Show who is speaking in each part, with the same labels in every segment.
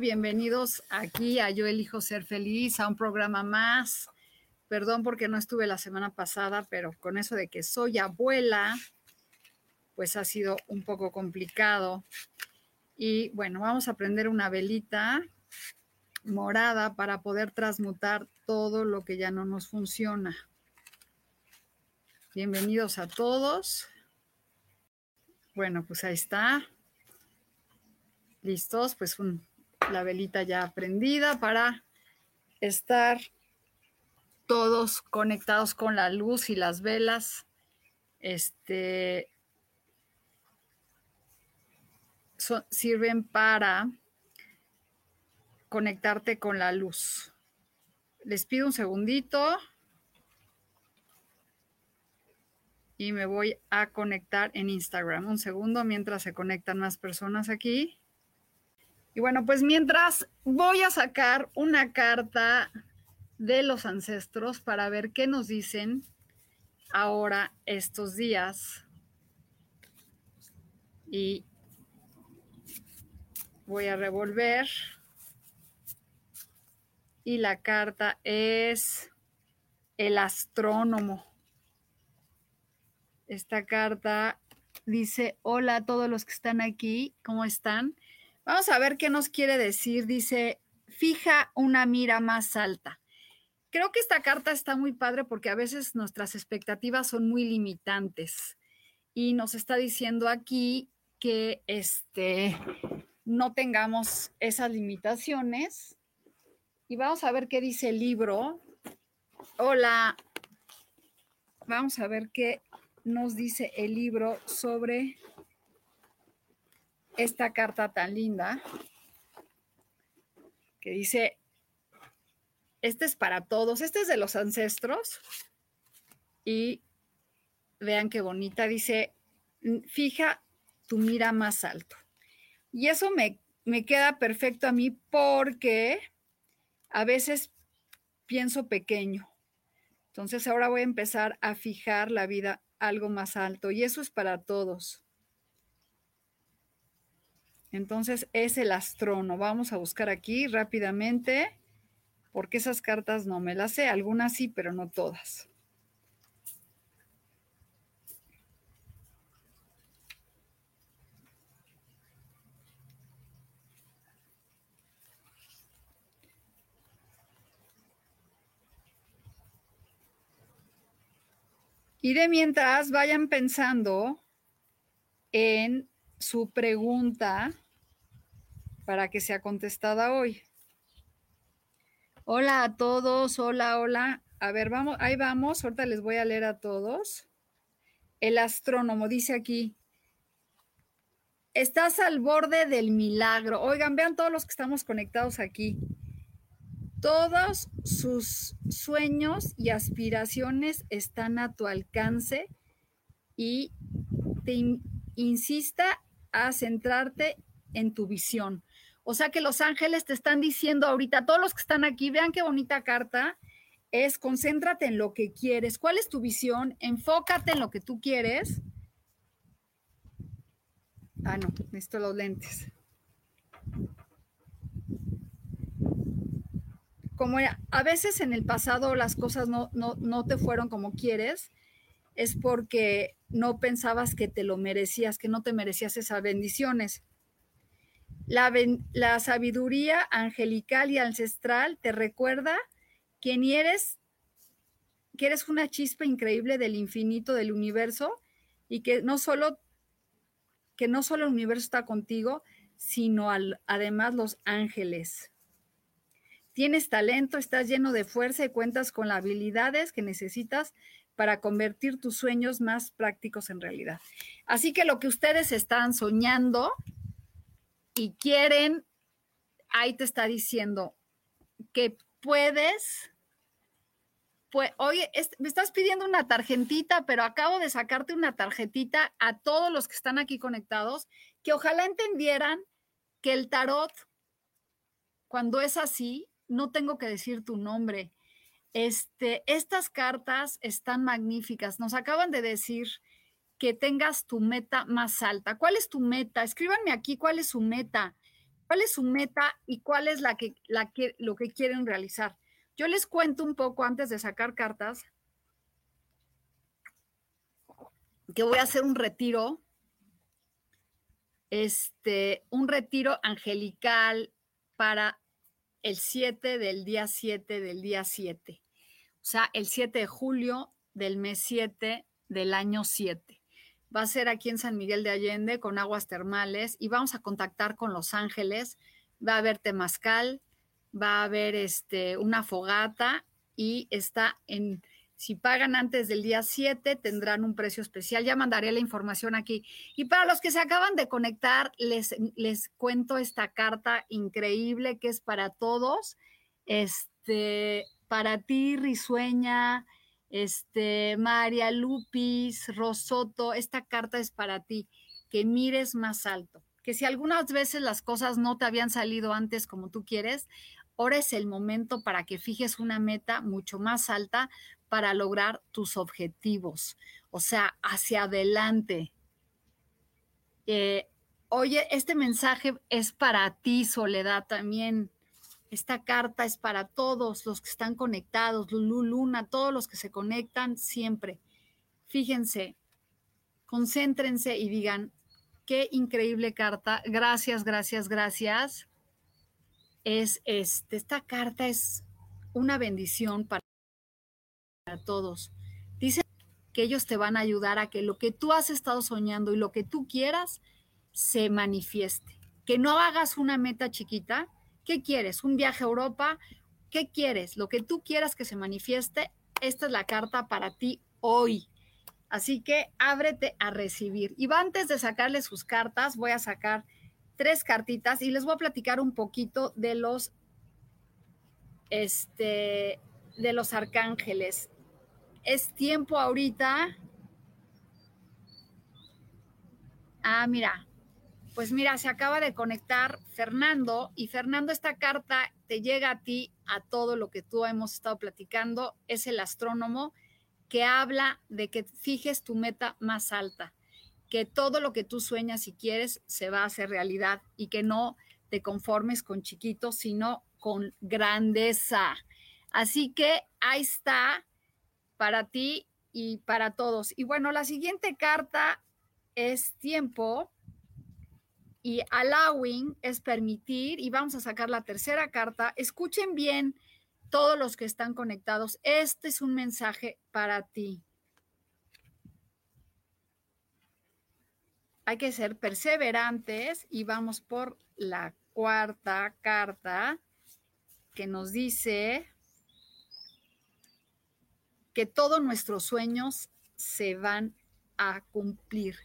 Speaker 1: Bienvenidos aquí a Yo Elijo Ser Feliz, a un programa más. Perdón porque no estuve la semana pasada, pero con eso de que soy abuela, pues ha sido un poco complicado. Y bueno, vamos a prender una velita morada para poder transmutar todo lo que ya no nos funciona. Bienvenidos a todos. Bueno, pues ahí está. Listos, pues la velita ya prendida para estar todos conectados con la luz y las velas. Este sirven para conectarte con la luz. Les pido un segundito y me voy a conectar en Instagram. Un segundo mientras se conectan más personas aquí. Y bueno, pues mientras voy a sacar una carta de los ancestros para ver qué nos dicen ahora estos días. Y voy a revolver. Y la carta es el astrónomo. Esta carta dice, hola a todos los que están aquí, ¿cómo están? Vamos a ver qué nos quiere decir. Dice, fija una mira más alta. Creo que esta carta está muy padre porque a veces nuestras expectativas son muy limitantes y nos está diciendo aquí que este, no tengamos esas limitaciones. Y vamos a ver qué dice el libro. Hola. Vamos a ver qué nos dice el libro sobre esta carta tan linda que dice, este es para todos, este es de los ancestros y vean qué bonita, dice, fija tu mira más alto. Y eso me, me queda perfecto a mí porque a veces pienso pequeño. Entonces ahora voy a empezar a fijar la vida algo más alto y eso es para todos. Entonces es el astrono. Vamos a buscar aquí rápidamente, porque esas cartas no me las sé. Algunas sí, pero no todas. Y de mientras vayan pensando en su pregunta para que sea contestada hoy. Hola a todos, hola, hola. A ver, vamos, ahí vamos, ahorita les voy a leer a todos. El astrónomo dice aquí, estás al borde del milagro. Oigan, vean todos los que estamos conectados aquí. Todos sus sueños y aspiraciones están a tu alcance y te insista a centrarte en tu visión. O sea que los ángeles te están diciendo ahorita, todos los que están aquí, vean qué bonita carta, es concéntrate en lo que quieres. ¿Cuál es tu visión? Enfócate en lo que tú quieres. Ah, no, necesito los lentes. Como a veces en el pasado las cosas no, no, no te fueron como quieres, es porque no pensabas que te lo merecías, que no te merecías esas bendiciones. La, sabiduría angelical y ancestral te recuerda quién eres, que eres una chispa increíble del infinito del universo y que no solo que no solo el universo está contigo, sino además los ángeles. Tienes talento, estás lleno de fuerza y cuentas con las habilidades que necesitas para convertir tus sueños más prácticos en realidad. Así que lo que ustedes están soñando y quieren, ahí te está diciendo que puedes pues, oye, me estás pidiendo una tarjetita, pero acabo de sacarte una tarjetita a todos los que están aquí conectados, que ojalá entendieran que el tarot, cuando es así, no tengo que decir tu nombre. Este, estas cartas están magníficas. Nos acaban de decir que tengas tu meta más alta. ¿Cuál es tu meta? Escríbanme aquí cuál es su meta. ¿Cuál es su meta y cuál es la que, la que, lo que quieren realizar? Yo les cuento un poco antes de sacar cartas que voy a hacer un retiro, este, un retiro angelical para el 7 del día 7 del día 7. O sea, el 7 de julio del mes 7 del año 7. Va a ser aquí en San Miguel de Allende con aguas termales y vamos a contactar con los ángeles. Va a haber temazcal, va a haber este, una fogata y está en, si pagan antes del día 7, tendrán un precio especial. Ya mandaré la información aquí. Y para los que se acaban de conectar, les, les cuento esta carta increíble que es para todos. Este, para ti, Risueña, este, María Lupis, Rosoto, esta carta es para ti, que mires más alto que si algunas veces las cosas no te habían salido antes como tú quieres, Ahora es el momento para que fijes una meta mucho más alta para lograr tus objetivos, o sea, hacia adelante. Eh, oye, este mensaje es para ti, Soledad, también. Esta carta es para todos los que están conectados, Lulu Luna, todos los que se conectan siempre. Fíjense, concéntrense y digan, qué increíble carta. Gracias, gracias, gracias es este, esta carta es una bendición para, todos. Dice que ellos te van a ayudar a que lo que tú has estado soñando y lo que tú quieras se manifieste. Que no hagas una meta chiquita. ¿Qué quieres? ¿Un viaje a Europa? ¿Qué quieres? Lo que tú quieras que se manifieste, esta es la carta para ti hoy. Así que ábrete a recibir. Y antes de sacarle sus cartas, voy a sacar tres cartitas y les voy a platicar un poquito de los, este, de los arcángeles. Es tiempo ahorita. Ah, mira, pues mira, se acaba de conectar Fernando y Fernando, esta carta te llega a ti, a todo lo que tú hemos estado platicando, es el astrónomo que habla de que fijes tu meta más alta que todo lo que tú sueñas y quieres se va a hacer realidad y que no te conformes con chiquito, sino con grandeza. Así que ahí está para ti y para todos. Y bueno, la siguiente carta es tiempo y allowing es permitir y vamos a sacar la tercera carta. Escuchen bien todos los que están conectados. Este es un mensaje para ti. hay que ser perseverantes y vamos por la cuarta carta que nos dice que todos nuestros sueños se van a cumplir.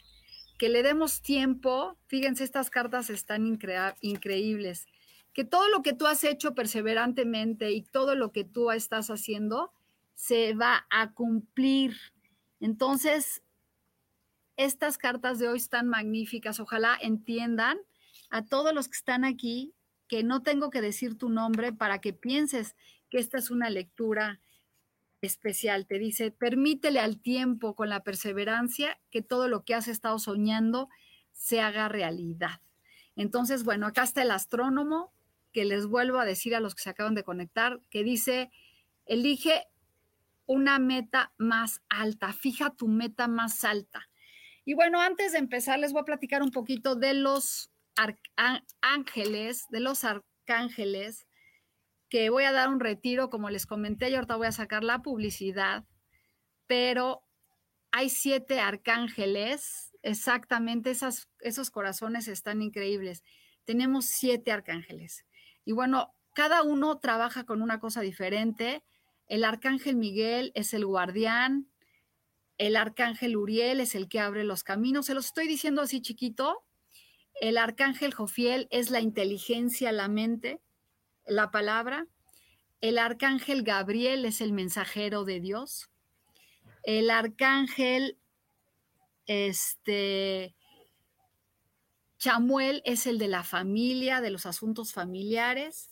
Speaker 1: Que le demos tiempo, fíjense, estas cartas están increíbles, que todo lo que tú has hecho perseverantemente y todo lo que tú estás haciendo se va a cumplir. Entonces, estas cartas de hoy están magníficas. Ojalá entiendan a todos los que están aquí que no tengo que decir tu nombre para que pienses que esta es una lectura especial. Te dice, permítele al tiempo con la perseverancia que todo lo que has estado soñando se haga realidad. Entonces, bueno, acá está el astrónomo que les vuelvo a decir a los que se acaban de conectar, que dice, elige una meta más alta, fija tu meta más alta. Y bueno, antes de empezar, les voy a platicar un poquito de los ángeles, de los arcángeles, que voy a dar un retiro, como les comenté, y ahorita voy a sacar la publicidad, pero hay siete arcángeles, exactamente, esos corazones están increíbles. Tenemos siete arcángeles. Y bueno, cada uno trabaja con una cosa diferente. El arcángel Miguel es el guardián, el arcángel Uriel es el que abre los caminos. Se los estoy diciendo así chiquito. El arcángel Jofiel es la inteligencia, la mente, la palabra. El arcángel Gabriel es el mensajero de Dios. El arcángel este, Chamuel es el de la familia, de los asuntos familiares.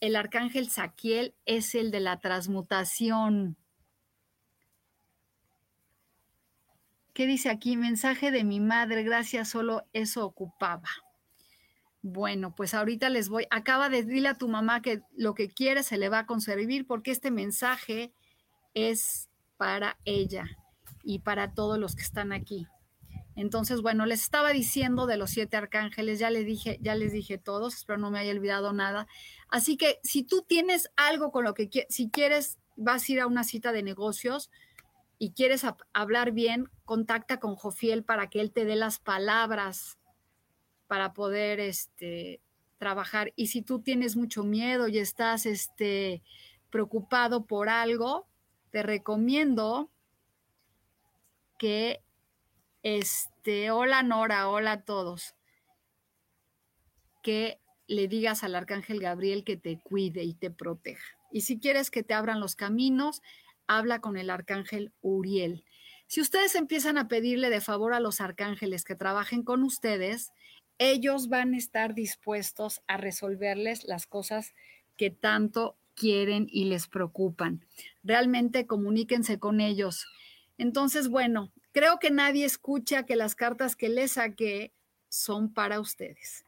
Speaker 1: El arcángel Saquiel es el de la transmutación. ¿Qué dice aquí? Mensaje de mi madre, gracias, solo eso ocupaba. Bueno, pues ahorita les voy, acaba de decirle a tu mamá que lo que quiere se le va a conservar porque este mensaje es para ella y para todos los que están aquí. Entonces, bueno, les estaba diciendo de los siete arcángeles, ya les dije, ya les dije todos, espero no me haya olvidado nada. Así que si tú tienes algo con lo que si quieres vas a ir a una cita de negocios, y quieres hablar bien, contacta con Jofiel para que él te dé las palabras para poder este, trabajar. Y si tú tienes mucho miedo y estás este, preocupado por algo, te recomiendo que, este, hola Nora, hola a todos, que le digas al arcángel Gabriel que te cuide y te proteja. Y si quieres que te abran los caminos, habla con el arcángel Uriel. Si ustedes empiezan a pedirle de favor a los arcángeles que trabajen con ustedes, ellos van a estar dispuestos a resolverles las cosas que tanto quieren y les preocupan. Realmente comuníquense con ellos. Entonces, bueno, creo que nadie escucha que las cartas que les saqué son para ustedes,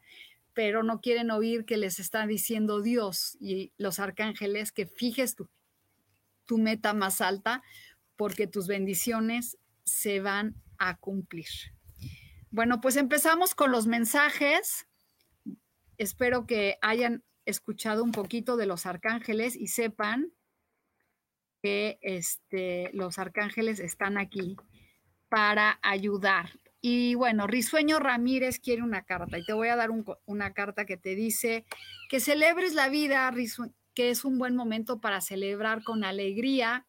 Speaker 1: pero no quieren oír que les está diciendo Dios y los arcángeles que fijes tú tu meta más alta porque tus bendiciones se van a cumplir. Bueno, pues empezamos con los mensajes. Espero que hayan escuchado un poquito de los arcángeles y sepan que este, los arcángeles están aquí para ayudar. Y bueno, Risueño Ramírez quiere una carta y te voy a dar una carta que te dice que celebres la vida, que es un buen momento para celebrar con alegría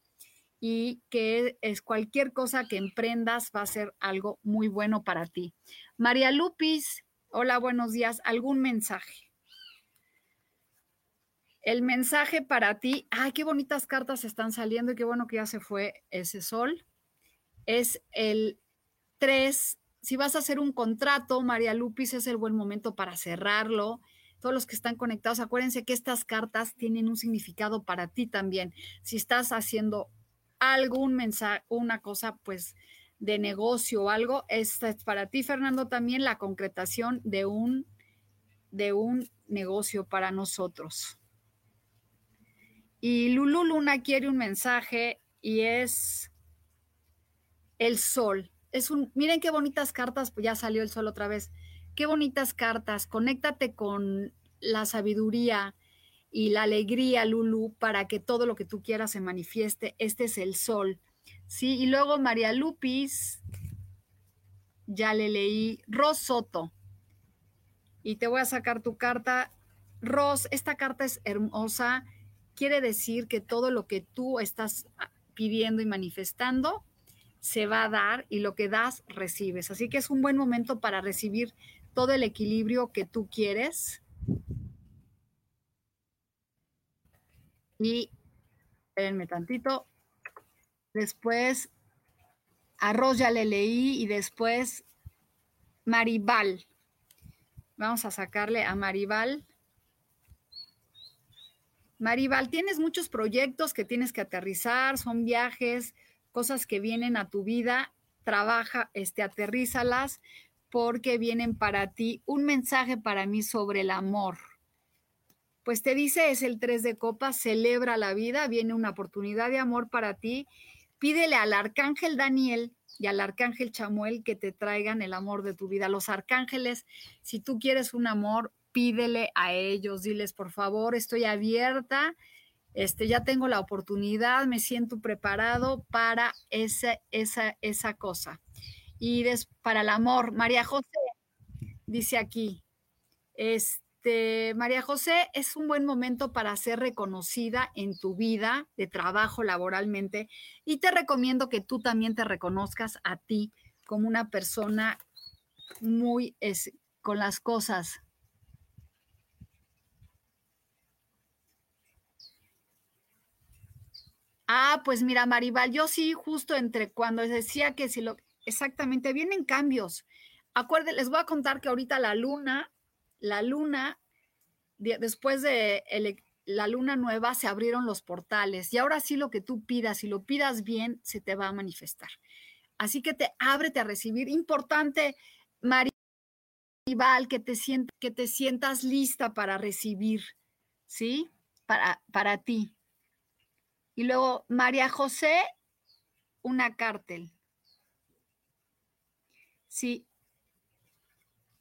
Speaker 1: y que es cualquier cosa que emprendas va a ser algo muy bueno para ti. María Lupis, hola, buenos días. ¿Algún mensaje? El mensaje para ti, ay, qué bonitas cartas están saliendo y qué bueno que ya se fue ese sol. Es el 3. Si vas a hacer un contrato, María Lupis, es el buen momento para cerrarlo todos los que están conectados, acuérdense que estas cartas tienen un significado para ti también. Si estás haciendo algún mensaje, una cosa, pues de negocio o algo, esta es para ti, Fernando, también la concretación de un, de un negocio para nosotros. Y Lulu Luna quiere un mensaje y es el sol. Es un, miren qué bonitas cartas, pues ya salió el sol otra vez. Qué bonitas cartas. Conéctate con la sabiduría y la alegría, Lulu, para que todo lo que tú quieras se manifieste. Este es el sol. Sí, y luego María Lupis, ya le leí, Ros Soto. Y te voy a sacar tu carta. Ros, esta carta es hermosa. Quiere decir que todo lo que tú estás pidiendo y manifestando se va a dar y lo que das, recibes. Así que es un buen momento para recibir todo el equilibrio que tú quieres. Y espérenme tantito. Después arroz ya le leí y después Maribal. Vamos a sacarle a Maribal. Maribal, tienes muchos proyectos que tienes que aterrizar, son viajes, cosas que vienen a tu vida, trabaja, este, aterrízalas, porque vienen para ti un mensaje para mí sobre el amor. Pues te dice, es el 3 de copas, celebra la vida, viene una oportunidad de amor para ti. Pídele al arcángel Daniel y al arcángel Chamuel que te traigan el amor de tu vida. Los arcángeles, si tú quieres un amor, pídele a ellos, diles, por favor, estoy abierta, este, ya tengo la oportunidad, me siento preparado para esa, esa, esa cosa. Y para el amor, María José dice aquí, este, este, María José, es un buen momento para ser reconocida en tu vida de trabajo laboralmente y te recomiendo que tú también te reconozcas a ti como una persona muy con las cosas. Ah, pues mira, Maribal, yo sí, justo entre cuando decía que si lo, exactamente, vienen cambios. Acuérdense, les voy a contar que ahorita la luna la luna, después de la luna nueva, se abrieron los portales y ahora sí lo que tú pidas, si lo pidas bien, se te va a manifestar. Así que te ábrete a recibir. Importante, Maribal, que te, que te sientas lista para recibir, ¿sí? Para, para ti. Y luego, María José, una cártel. Sí,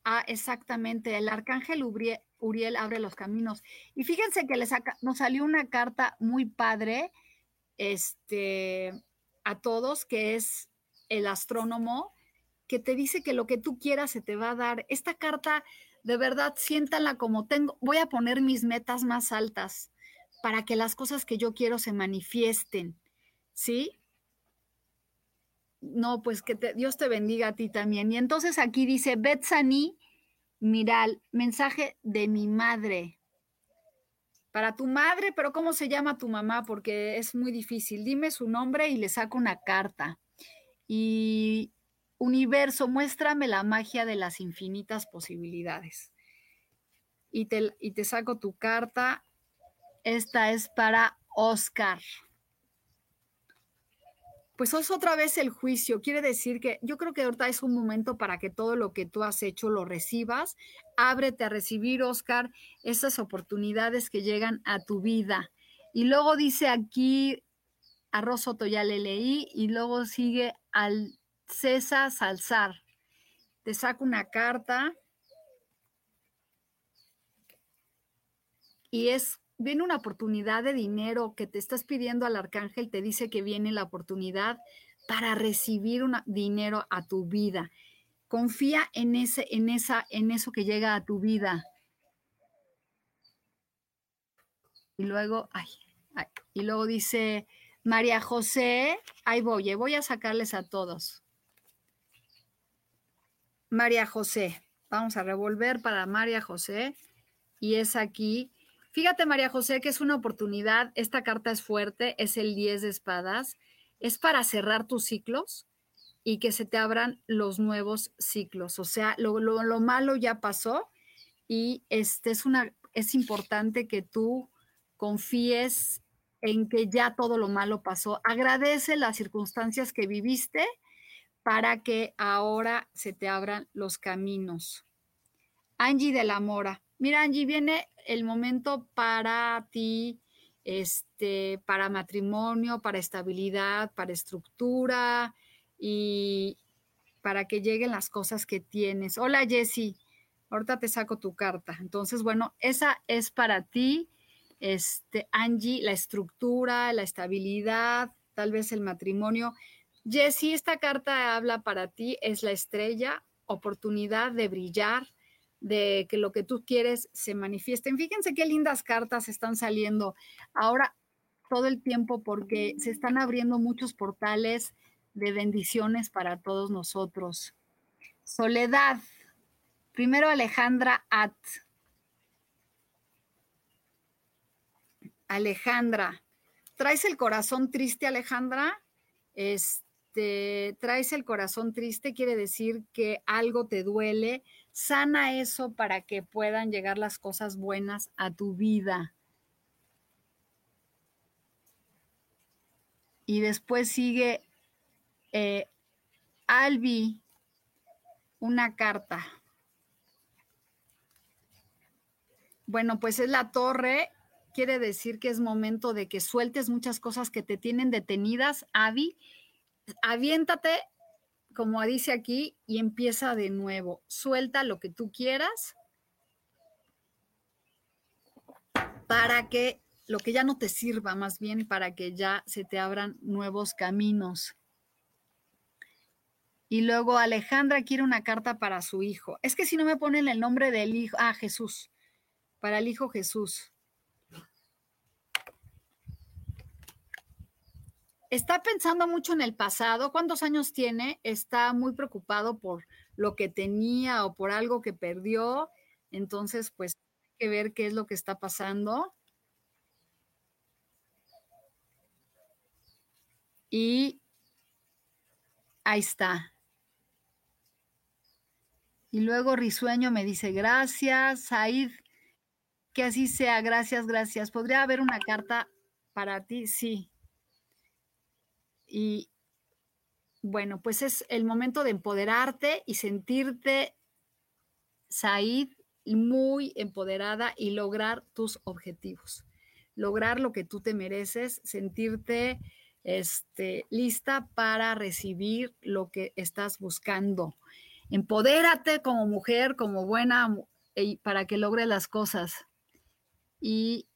Speaker 1: Ah, exactamente. El arcángel Uriel, abre los caminos. Y fíjense que nos salió una carta muy padre este, a todos, que es el astrónomo, que te dice que lo que tú quieras se te va a dar. Esta carta, de verdad, siéntala como tengo. Voy a poner mis metas más altas para que las cosas que yo quiero se manifiesten. ¿Sí? No, pues que Dios te bendiga a ti también. Y entonces aquí dice, Betsani, Miral, mensaje de mi madre. Para tu madre, pero ¿cómo se llama tu mamá? Porque es muy difícil. Dime su nombre y le saco una carta. Y universo, muéstrame la magia de las infinitas posibilidades. Y te, y te saco tu carta. Esta es para Oscar pues es otra vez el juicio. Quiere decir que yo creo que ahorita es un momento para que todo lo que tú has hecho lo recibas. Ábrete a recibir, Oscar, esas oportunidades que llegan a tu vida. Y luego dice aquí, a Rosoto ya le leí, y luego sigue al César Salzar. Te saco una carta. Y es viene una oportunidad de dinero que te estás pidiendo al arcángel, te dice que viene la oportunidad para recibir un dinero a tu vida. Confía en ese, en esa, en eso que llega a tu vida. Y luego, ay, y luego dice María José, ahí voy, eh, voy a sacarles a todos. María José, vamos a revolver para María José. Y es aquí Fíjate, María José, que es una oportunidad. Esta carta es fuerte, es el 10 de espadas. Es para cerrar tus ciclos y que se te abran los nuevos ciclos. O sea, lo, malo ya pasó y este es, una, es importante que tú confíes en que ya todo lo malo pasó. Agradece las circunstancias que viviste para que ahora se te abran los caminos. Angie de la Mora. Mira, Angie, viene el momento para ti, este, para matrimonio, para estabilidad, para estructura y para que lleguen las cosas que tienes. Hola, Jessie. Ahorita te saco tu carta. Entonces, bueno, esa es para ti, este, Angie, la estructura, la estabilidad, tal vez el matrimonio. Jessie, esta carta habla para ti, es la estrella, oportunidad de brillar, de que lo que tú quieres se manifiesten. Fíjense qué lindas cartas están saliendo ahora todo el tiempo porque se están abriendo muchos portales de bendiciones para todos nosotros. Soledad. Primero Alejandra At. Alejandra. ¿Traes el corazón triste, Alejandra? Este, traes el corazón triste, quiere decir que algo te duele, sana eso para que puedan llegar las cosas buenas a tu vida. Y después sigue eh, Albi, una carta. Bueno, pues es la torre quiere decir que es momento de que sueltes muchas cosas que te tienen detenidas, Avi. Aviéntate, como dice aquí, y empieza de nuevo. Suelta lo que tú quieras para que lo que ya no te sirva, más bien para que ya se te abran nuevos caminos. Y luego Alejandra quiere una carta para su hijo. Es que si no me ponen el nombre del hijo, ah, Jesús, para el hijo Jesús. Está pensando mucho en el pasado. ¿Cuántos años tiene? Está muy preocupado por lo que tenía o por algo que perdió. Entonces, pues, hay que ver qué es lo que está pasando. Y ahí está. Y luego Risueño me dice, gracias, Said, que así sea, gracias, gracias. ¿Podría haber una carta para ti? Sí. Y bueno, pues es el momento de empoderarte y sentirte, Said, muy empoderada y lograr tus objetivos. Lograr lo que tú te mereces, sentirte este, lista para recibir lo que estás buscando. Empodérate como mujer, como buena, para que logre las cosas. Y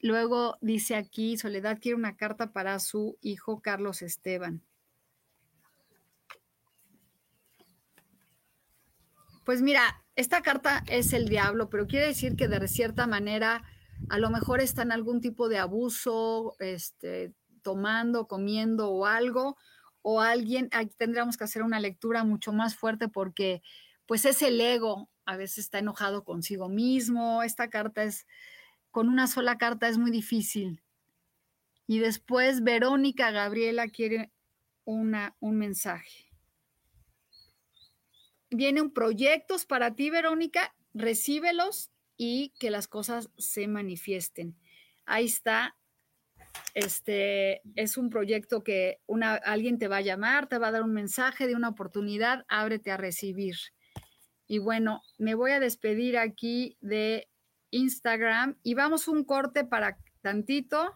Speaker 1: luego dice aquí, Soledad quiere una carta para su hijo Carlos Esteban. Pues mira, esta carta es el diablo, pero quiere decir que de cierta manera a lo mejor está en algún tipo de abuso, este, tomando, comiendo o algo, o alguien, aquí tendríamos que hacer una lectura mucho más fuerte porque pues es el ego, a veces está enojado consigo mismo, esta carta es, con una sola carta es muy difícil. Y después Verónica Gabriela quiere una, un mensaje. Vienen proyectos para ti, Verónica, recíbelos y que las cosas se manifiesten. Ahí está este es un proyecto que una, alguien te va a llamar, te va a dar un mensaje de una oportunidad, ábrete a recibir. Y bueno, me voy a despedir aquí de Instagram y vamos un corte para tantito.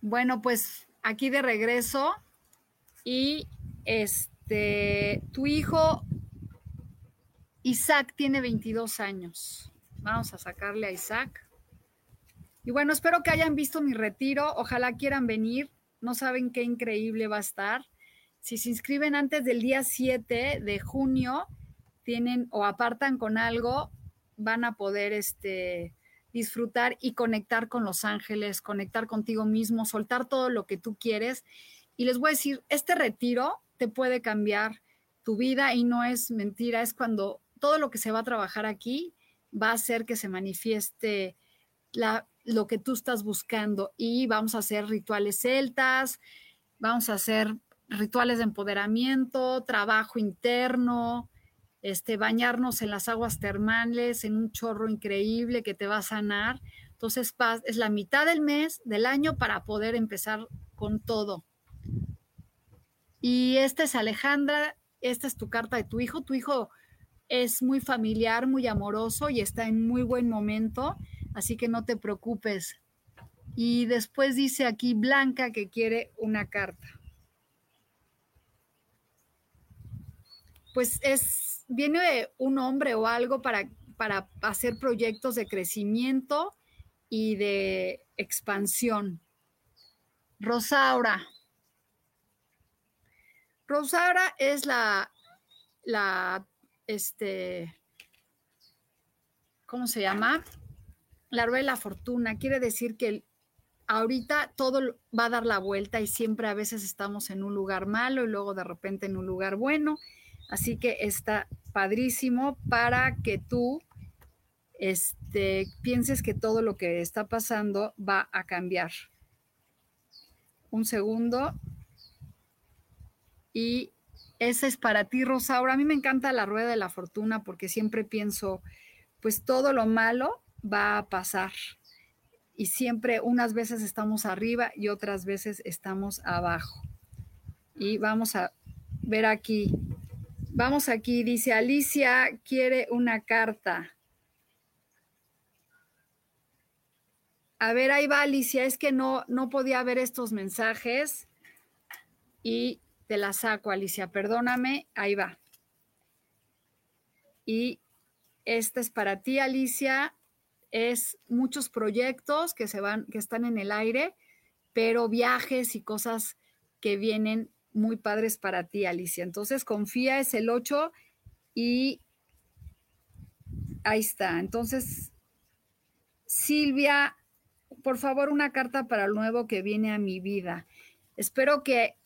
Speaker 1: Bueno, pues aquí de regreso y este, tu hijo Isaac tiene 22 años. Vamos a sacarle a Isaac. Y bueno, espero que hayan visto mi retiro. Ojalá quieran venir. No saben qué increíble va a estar. Si se inscriben antes del día 7 de junio, tienen o apartan con algo, van a poder este, disfrutar y conectar con los ángeles, conectar contigo mismo, soltar todo lo que tú quieres. Y les voy a decir, este retiro te puede cambiar tu vida y no es mentira, es cuando todo lo que se va a trabajar aquí va a hacer que se manifieste lo que tú estás buscando y vamos a hacer rituales celtas, vamos a hacer rituales de empoderamiento, trabajo interno, este, bañarnos en las aguas termales, en un chorro increíble que te va a sanar. Entonces es la mitad del mes, del año, para poder empezar con todo. Y esta es Alejandra, esta es tu carta de tu hijo. Tu hijo es muy familiar, muy amoroso y está en muy buen momento, así que no te preocupes. Y después dice aquí Blanca que quiere una carta. Pues es, viene un hombre o algo para, para hacer proyectos de crecimiento y de expansión. Rosaura. Rosaura es la, la este, ¿cómo se llama? La rueda de la fortuna. Quiere decir que ahorita todo va a dar la vuelta y siempre a veces estamos en un lugar malo y luego de repente en un lugar bueno. Así que está padrísimo para que tú este, pienses que todo lo que está pasando va a cambiar. Un segundo. Y esa es para ti, Rosaura. A mí me encanta la rueda de la fortuna porque siempre pienso, pues todo lo malo va a pasar. Y siempre, unas veces estamos arriba y otras veces estamos abajo. Y vamos a ver aquí. Vamos aquí, dice Alicia, quiere una carta. A ver, ahí va Alicia, es que no, no podía ver estos mensajes y te la saco, Alicia, perdóname, ahí va. Y esta es para ti, Alicia, es muchos proyectos que se van, que están en el aire, pero viajes y cosas que vienen muy padres para ti, Alicia. Entonces, confía, es el 8 y ahí está. Entonces, Silvia, por favor, una carta para el nuevo que viene a mi vida. Espero que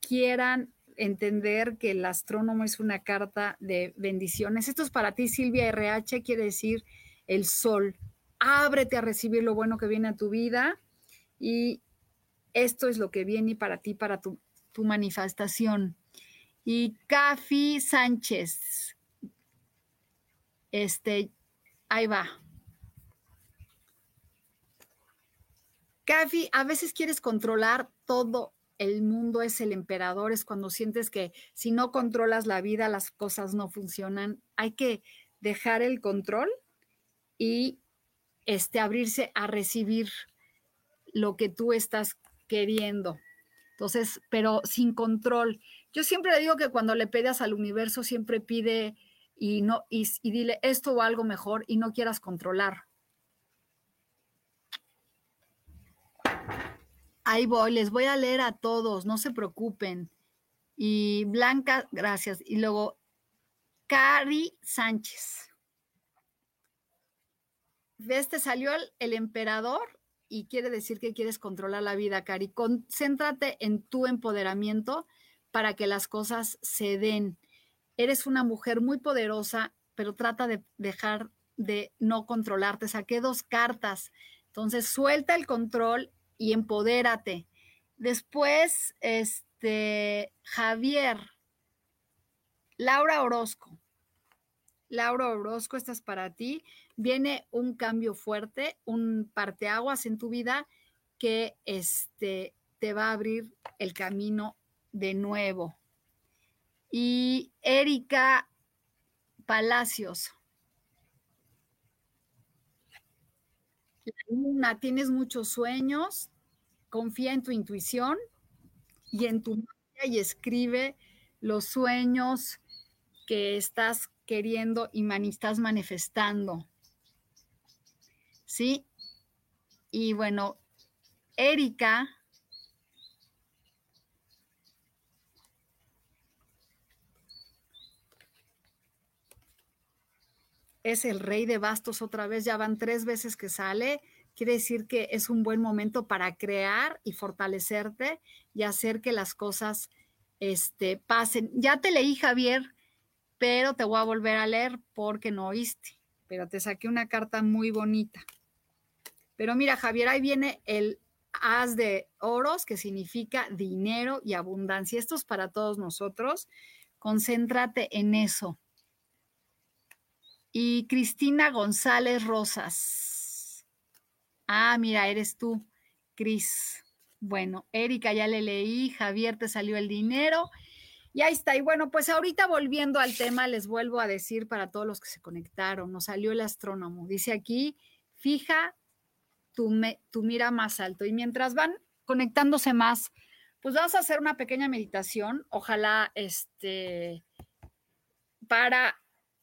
Speaker 1: quieran entender que el astrónomo es una carta de bendiciones. Esto es para ti, Silvia RH, quiere decir el sol. Ábrete a recibir lo bueno que viene a tu vida y esto es lo que viene para ti, para tu, tu manifestación. Y Cafi Sánchez, este, ahí va. Cafi, a veces quieres controlar todo el mundo es el emperador, es cuando sientes que si no controlas la vida, las cosas no funcionan. Hay que dejar el control y este, abrirse a recibir lo que tú estás queriendo. Entonces, pero sin control. Yo siempre le digo que cuando le pedas al universo, siempre pide y no y, y dile esto o algo mejor y no quieras controlar. Ahí voy, les voy a leer a todos, no se preocupen. Y Blanca, gracias. Y luego, Cari Sánchez. ¿Ves? Te salió el, emperador y quiere decir que quieres controlar la vida, Cari. Concéntrate en tu empoderamiento para que las cosas se den. Eres una mujer muy poderosa, pero trata de dejar de no controlarte. Saqué dos cartas. Entonces, suelta el control y empodérate. Después, este, Javier, Laura Orozco. Laura Orozco, esta es para ti. Viene un cambio fuerte, un parteaguas en tu vida que este, te va a abrir el camino de nuevo. Y Erika Palacios. Luna, tienes muchos sueños, confía en tu intuición y en tu magia y escribe los sueños que estás queriendo y estás manifestando. ¿Sí? Y bueno, Erika. Es el rey de bastos otra vez, ya van tres veces que sale quiere decir que es un buen momento para crear y fortalecerte y hacer que las cosas este, pasen. Ya te leí, Javier, pero te voy a volver a leer porque no oíste. Pero te saqué una carta muy bonita. Pero mira, Javier, ahí viene el as de oros, que significa dinero y abundancia. Esto es para todos nosotros. Concéntrate en eso. Y Cristina González Rosas. Ah, mira, eres tú, Cris. Bueno, Erika ya le leí, Javier te salió el dinero. Y ahí está. Y bueno, pues ahorita volviendo al tema, les vuelvo a decir para todos los que se conectaron, nos salió el astrónomo. Dice aquí, fija tu, tu mira más alto. Y mientras van conectándose más, pues vamos a hacer una pequeña meditación. Ojalá este para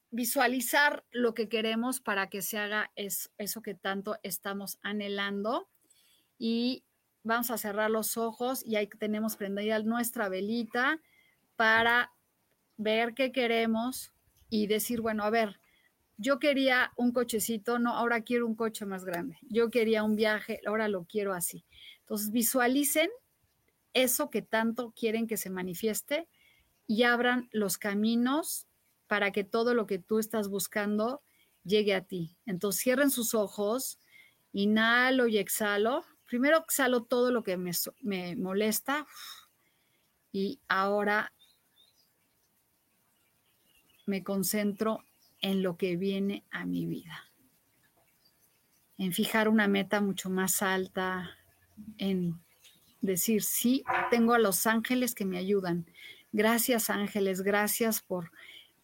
Speaker 1: visualizar lo que queremos para que se haga eso que tanto estamos anhelando. Y vamos a cerrar los ojos y ahí tenemos prendida nuestra velita para ver qué queremos y decir, bueno, a ver, yo quería un cochecito, no, ahora quiero un coche más grande. Yo quería un viaje, ahora lo quiero así. Entonces, visualicen eso que tanto quieren que se manifieste y abran los caminos para que todo lo que tú estás buscando llegue a ti. Entonces cierren sus ojos, inhalo y exhalo. Primero exhalo todo lo que me, me molesta y ahora me concentro en lo que viene a mi vida. En fijar una meta mucho más alta, en decir, sí, tengo a los ángeles que me ayudan. Gracias ángeles, gracias por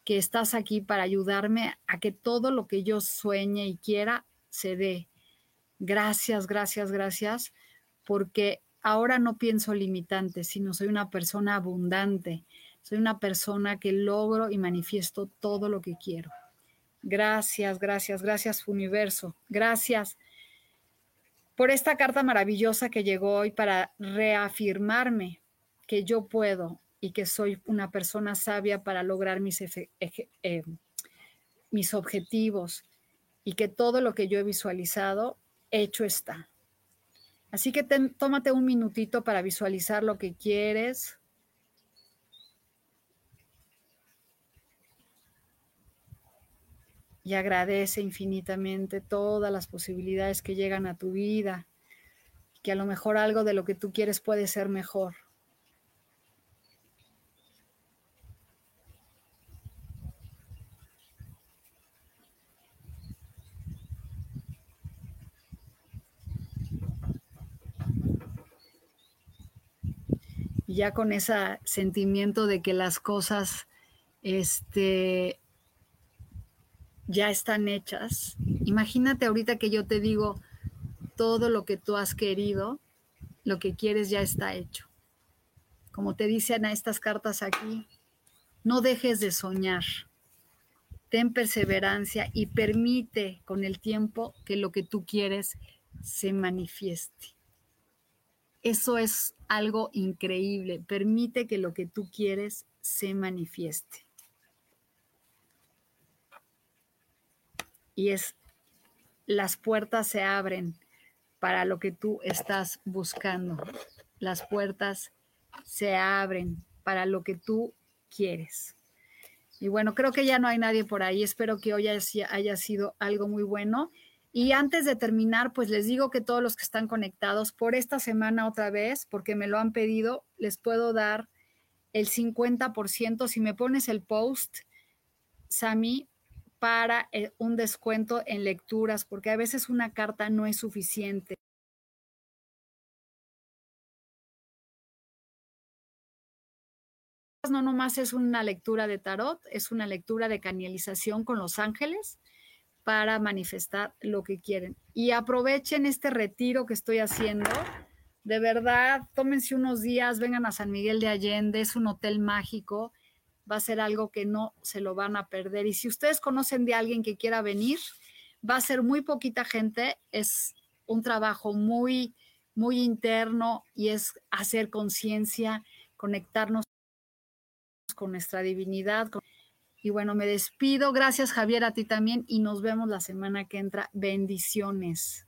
Speaker 1: que estás aquí para ayudarme a que todo lo que yo sueñe y quiera se dé. Gracias, gracias, gracias, porque ahora no pienso limitante, sino soy una persona abundante, soy una persona que logro y manifiesto todo lo que quiero. Gracias, gracias, gracias universo. Gracias por esta carta maravillosa que llegó hoy para reafirmarme que yo puedo y que soy una persona sabia para lograr mis, eh, mis objetivos y que todo lo que yo he visualizado, hecho está. Así que tómate un minutito para visualizar lo que quieres. Y agradece infinitamente todas las posibilidades que llegan a tu vida, que a lo mejor algo de lo que tú quieres puede ser mejor. ya con ese sentimiento de que las cosas este, ya están hechas. Imagínate ahorita que yo te digo todo lo que tú has querido, lo que quieres ya está hecho. Como te dicen a estas cartas aquí, no dejes de soñar. Ten perseverancia y permite con el tiempo que lo que tú quieres se manifieste. Eso es algo increíble. Permite que lo que tú quieres se manifieste. Y es, las puertas se abren para lo que tú estás buscando. Las puertas se abren para lo que tú quieres. Y bueno, creo que ya no hay nadie por ahí. Espero que hoy haya sido algo muy bueno. Y antes de terminar, pues les digo que todos los que están conectados por esta semana otra vez, porque me lo han pedido, les puedo dar el 50% si me pones el post, Sami, para eh, un descuento en lecturas, porque a veces una carta no es suficiente. No nomás es una lectura de tarot, es una lectura de canalización con los ángeles para manifestar lo que quieren. Y aprovechen este retiro que estoy haciendo. De verdad, tómense unos días, vengan a San Miguel de Allende, es un hotel mágico, va a ser algo que no se lo van a perder. Y si ustedes conocen de alguien que quiera venir, va a ser muy poquita gente, es un trabajo muy, muy interno y es hacer conciencia, conectarnos con nuestra divinidad. Y bueno, me despido. Gracias Javier a ti también y nos vemos la semana que entra. Bendiciones.